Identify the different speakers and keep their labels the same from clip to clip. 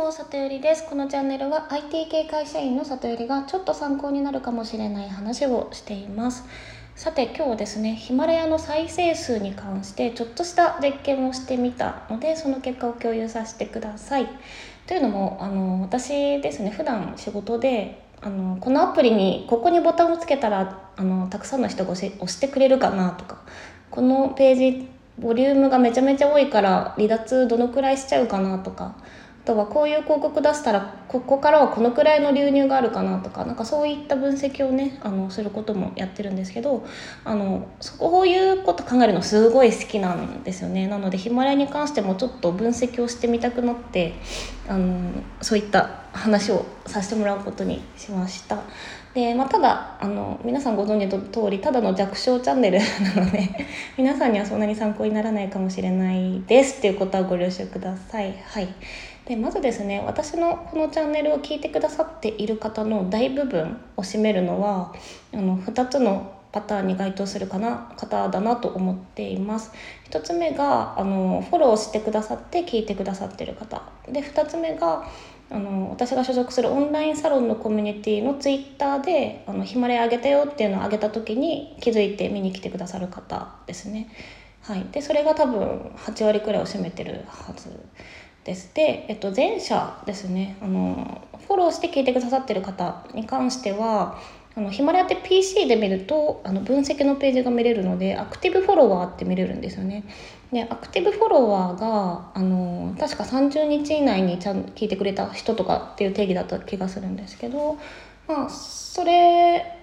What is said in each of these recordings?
Speaker 1: も里よりです。このチャンネルは IT 系会社員の里よりがちょっと参考になるかもしれない話をしています。さて今日はですねヒマラヤの再生数に関してちょっとした実験をしてみたのでその結果を共有させてください。というのもあの私ですね普段仕事であのこのアプリにここにボタンをつけたらあのたくさんの人が押してくれるかなとかこのページボリュームがめちゃめちゃ多いから離脱どのくらいしちゃうかなとかあとはこういう広告出したらここからはこのくらいの流入があるかなとかなんかそういった分析をねあのすることもやってるんですけどあのそういうこと考えるのすごい好きなんですよねなのでヒマラヤに関してもちょっと分析をしてみたくなってあのそういった話をさせてもらうことにしました。でまあ、ただあの皆さんご存知の通りただの弱小チャンネル なので皆さんにはそんなに参考にならないかもしれないですっていうことはご了承ください。はいでまずですね私のこのチャンネルを聞いてくださっている方の大部分を占めるのはあの2つのパターンに該当するかな方だなと思っています。1つ目があのフォローしてくださって聞いてくださってる方。で2つ目があの私が所属するオンラインサロンのコミュニティのツイッターであのヒマラヤあげたよっていうのをあげた時に気づいて見に来てくださる方ですね。はい、でそれが多分8割くらいを占めてるはずです。で、えっと、前者ですねあのフォローして聞いてくださってる方に関してはあのヒマラヤって PC で見るとあの分析のページが見れるのでアクティブフォロワーって見れるんですよね。でアクティブフォロワーがあの確か30日以内にちゃん聞いてくれた人とかっていう定義だった気がするんですけど、まあ、それ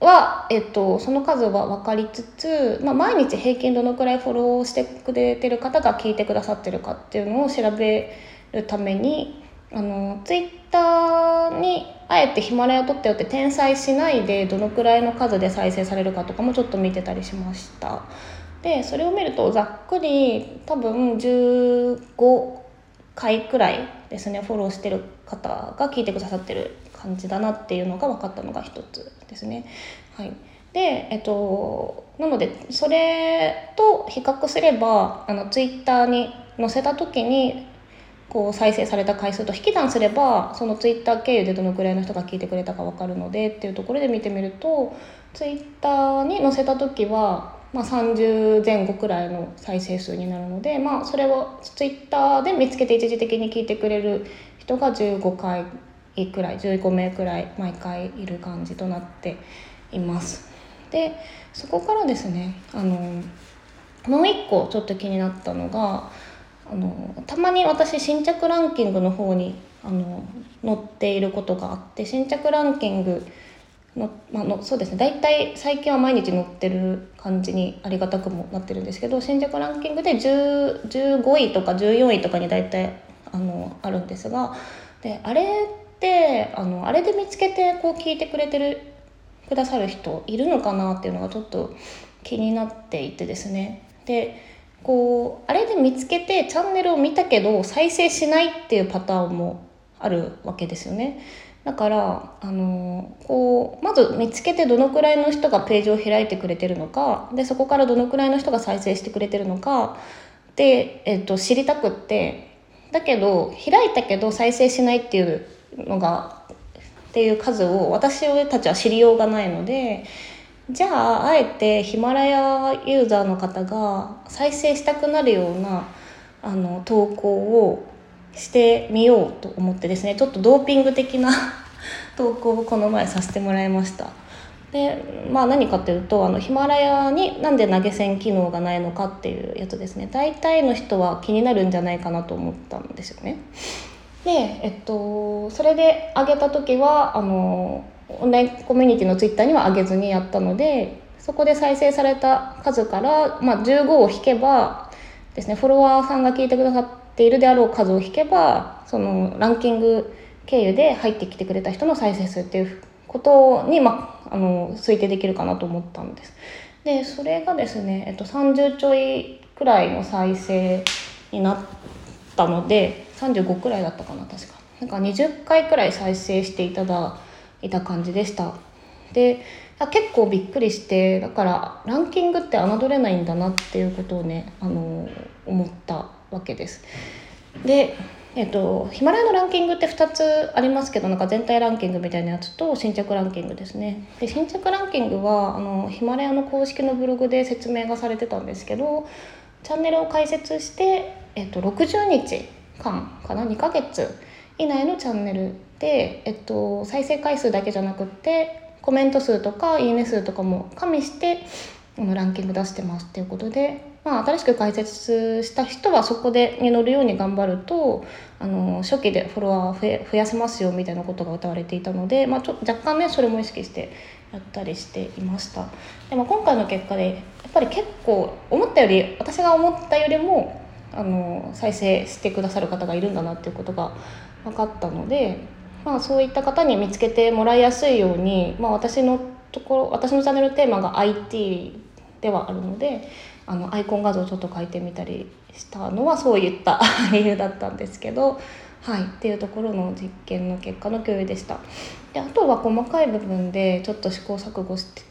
Speaker 1: は、えっと、その数は分かりつつ、まあ、毎日平均どのくらいフォローしてくれてる方が聞いてくださってるかっていうのを調べるためにあのツイッターにあえてヒマラヤ撮ったよって転載しないでどのくらいの数で再生されるかとかもちょっと見てたりしました。でそれを見るとざっくり多分15回くらいですねフォローしてる方が聞いてくださってる感じだなっていうのが分かったのが一つですね。はい、で、えっと、なのでそれと比較すればあのツイッターに載せた時にこう再生された回数と引き算すればそのツイッター経由でどのくらいの人が聞いてくれたか分かるのでっていうところで見てみるとツイッターに載せた時は、まあ、30前後くらいの再生数になるので、まあ、それをツイッターで見つけて一時的に聞いてくれる人が15回くらい15名くらい毎回いる感じとなっています。でそこからですねあのもう一個ちょっと気になったのがあのたまに私新着ランキングの方にあの載っていることがあって新着ランキングの,、まあのそうですね大体最近は毎日載ってる感じにありがたくもなってるんですけど新着ランキングで15位とか14位とかに大体あのあるんですがであれってあのあれで見つけてこう聞いてくれてるくださる人いるのかなっていうのがちょっと気になっていてですねでこうあれで見つけてチャンネルを見たけど再生しないっていうパターンもあるわけですよね。だからあのこうまず見つけてどのくらいの人がページを開いてくれてるのかでそこからどのくらいの人が再生してくれてるのかで、えっと、知りたくってだけど開いたけど再生しないっていうのがっていう数を私たちは知りようがないのでじゃああえてヒマラヤユーザーの方が再生したくなるようなあの投稿をしてみようと思ってですねちょっとドーピング的な 投稿をこの前させてもらいました。でまあ何かっていうとあのヒマラヤになんで投げ銭機能がないのかっていうやつですね大体の人は気になるんじゃないかなと思ったんですよね。で、えっと、それで上げた時はあのオンラインコミュニティのツイッターには上げずにやったのでそこで再生された数から、まあ、15を引けばですねフォロワーさんが聞いてくださっているであろう数を引けばそのランキング経由で入ってきてくれた人の再生数っていうことに、まあ、あの推定できるかなと思ったんです。でそれがですね、えっと、30ちょいくらいの再生になったので35くらいだったかな確か。なんか20回くらい再生していただいた感じでした。で結構びっくりしてだからランキングって侮れないんだなっていうことをねあの思ったわけです。でえっと、ヒマラヤのランキングって2つありますけどなんか全体ランキングみたいなやつと新着ランキングですね。で新着ランキングはあのヒマラヤの公式のブログで説明がされてたんですけどチャンネルを開設して、えっと、60日間かな ?2 ヶ月以内のチャンネルで、えっと、再生回数だけじゃなくってコメント数とかいいね数とかも加味してのランキング出してますっていうことでまあ、新しく開設した人はそこでに乗るように頑張るとあの初期でフォロワー増やせますよみたいなことが歌われていたので、まあ、ちょ若干ねそれも意識してやったりしていました。でも今回の結果でやっぱり結構思ったより私が思ったよりもあの再生してくださる方がいるんだなっていうことが分かったので、まあ、そういった方に見つけてもらいやすいように、まあ、私のところ私のチャンネルテーマが IT ではあるのであのアイコン画像をちょっと書いてみたりしたのはそういった 理由だったんですけど、はい、っていうところの実験の結果の共有でした。であとは細かい部分でちょっと試行錯誤して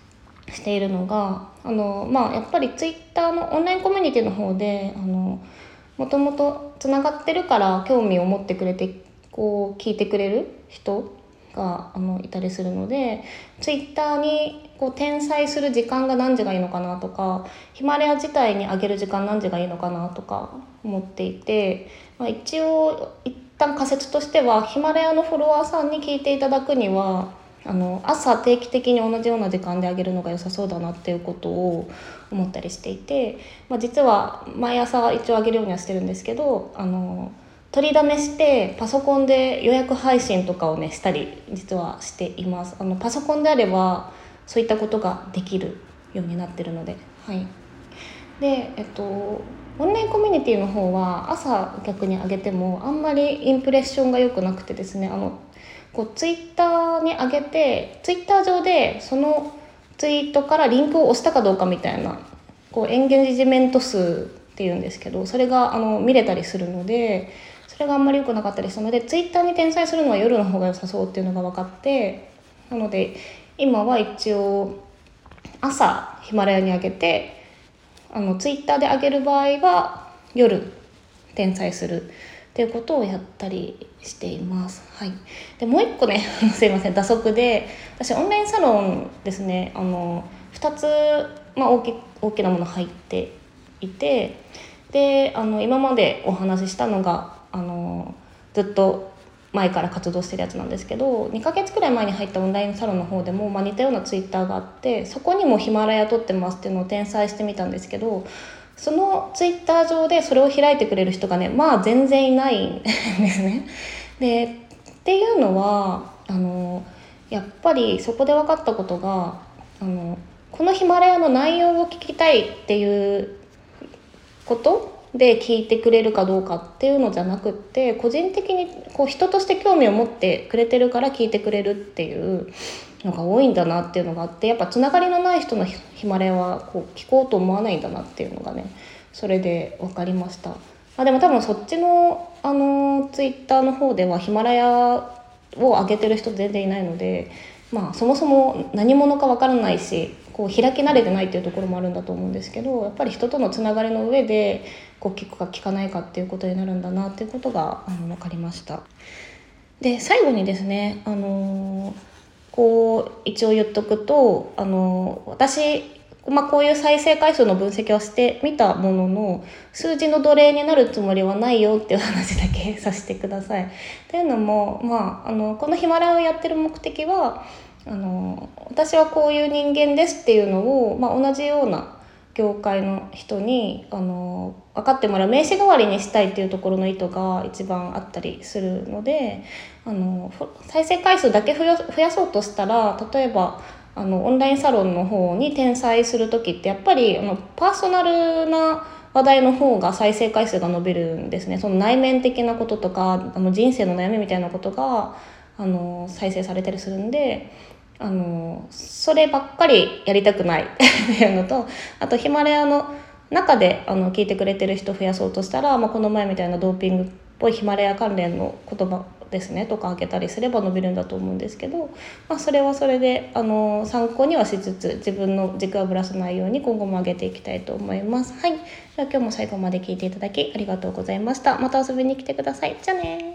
Speaker 1: しているのがあの、まあ、やっぱりツイッターのオンラインコミュニティの方であのもともとつながってるから興味を持ってくれてこう聞いてくれる人があのいたりするのでツイッターにこう転載する時間が何時がいいのかなとかヒマラヤ自体に上げる時間何時がいいのかなとか思っていて、まあ、一応一旦仮説としてはヒマラヤのフォロワーさんに聞いていただくにはあの朝定期的に同じような時間であげるのが良さそうだなっていうことを思ったりしていて、まあ、実は毎朝一応あげるようにはしてるんですけどあの取りだめしてパソコンで予約配信とかをねしたり実はしています。あのパソコンであればそういったことができるようになってるのではい。でえっとオンラインコミュニティの方は朝逆に上げてもあんまりインプレッションが良くなくてですねあのこうツイッターに上げてツイッター上でそのツイートからリンクを押したかどうかみたいなこうエンゲージメント数っていうんですけどそれがあの見れたりするのでそれがあんまり良くなかったりしたのでツイッターに転載するのは夜の方が良さそうっていうのが分かってなので今は一応朝ヒマラヤに上げてあのツイッターで上げる場合は夜転載するっていうことをやったりしています。はい、でもう一個ね すいません。打足で私オンラインサロンですね。あの2つ、まあ、大き大きなもの入っていてであの今までお話ししたのがあのずっと前から活動してるやつなんですけど2ヶ月くらい前に入ったオンラインサロンの方でも、まあ、似たようなツイッターがあってそこにもヒマラヤ撮ってますっていうのを転載してみたんですけどそのツイッター上でそれを開いてくれる人がねまあ全然いないんですね。でっていうのはあのやっぱりそこで分かったことがあのこのヒマラヤの内容を聞きたいっていうことで聞いてくれるかどうかっていうのじゃなくって個人的にこう人として興味を持ってくれてるから聞いてくれるっていうのが多いんだなっていうのがあってやっぱつながりのない人のヒマラヤはこう聞こうと思わないんだなっていうのがねそれで分かりました。あでも多分そっちのあのツイッターの方ではヒマラヤを上げてる人全然いないのでまあそもそも何者か分からないしこう開き慣れてないっていうところもあるんだと思うんですけどやっぱり人とのつながりの上でこう聞くか聞かないかっていうことになるんだなっていうことがあの分かりました。で最後にですね、あのこう一応言っとくと、あの私まあ、こういう再生回数の分析はしてみたものの数字の奴隷になるつもりはないよっていう話だけさせてください。というのも、まあ、あのこのヒマラヤをやってる目的はあの私はこういう人間ですっていうのを、まあ、同じような業界の人にあの分かってもらう名刺代わりにしたいっていうところの意図が一番あったりするのであの再生回数だけ増や増やそうとしたら例えばあのオンラインサロンの方に転載する時ってやっぱりあのパーソナルな話題の方が再生回数が伸びるんですね。その内面的なこととかあの人生の悩みみたいなことがあの再生されたりするんであのそればっかりやりたくない っていうのとあとヒマラヤの中であの聞いてくれてる人増やそうとしたら、まあ、この前みたいなドーピングっぽいヒマラヤ関連の言葉ですねとか開けたりすれば伸びるんだと思うんですけど、まあ、それはそれであの参考にはしつつ自分の軸はぶらさないように今後も上げていきたいと思います。はい、では今日も最後まで聞いていただきありがとうございました。また遊びに来てください。じゃあね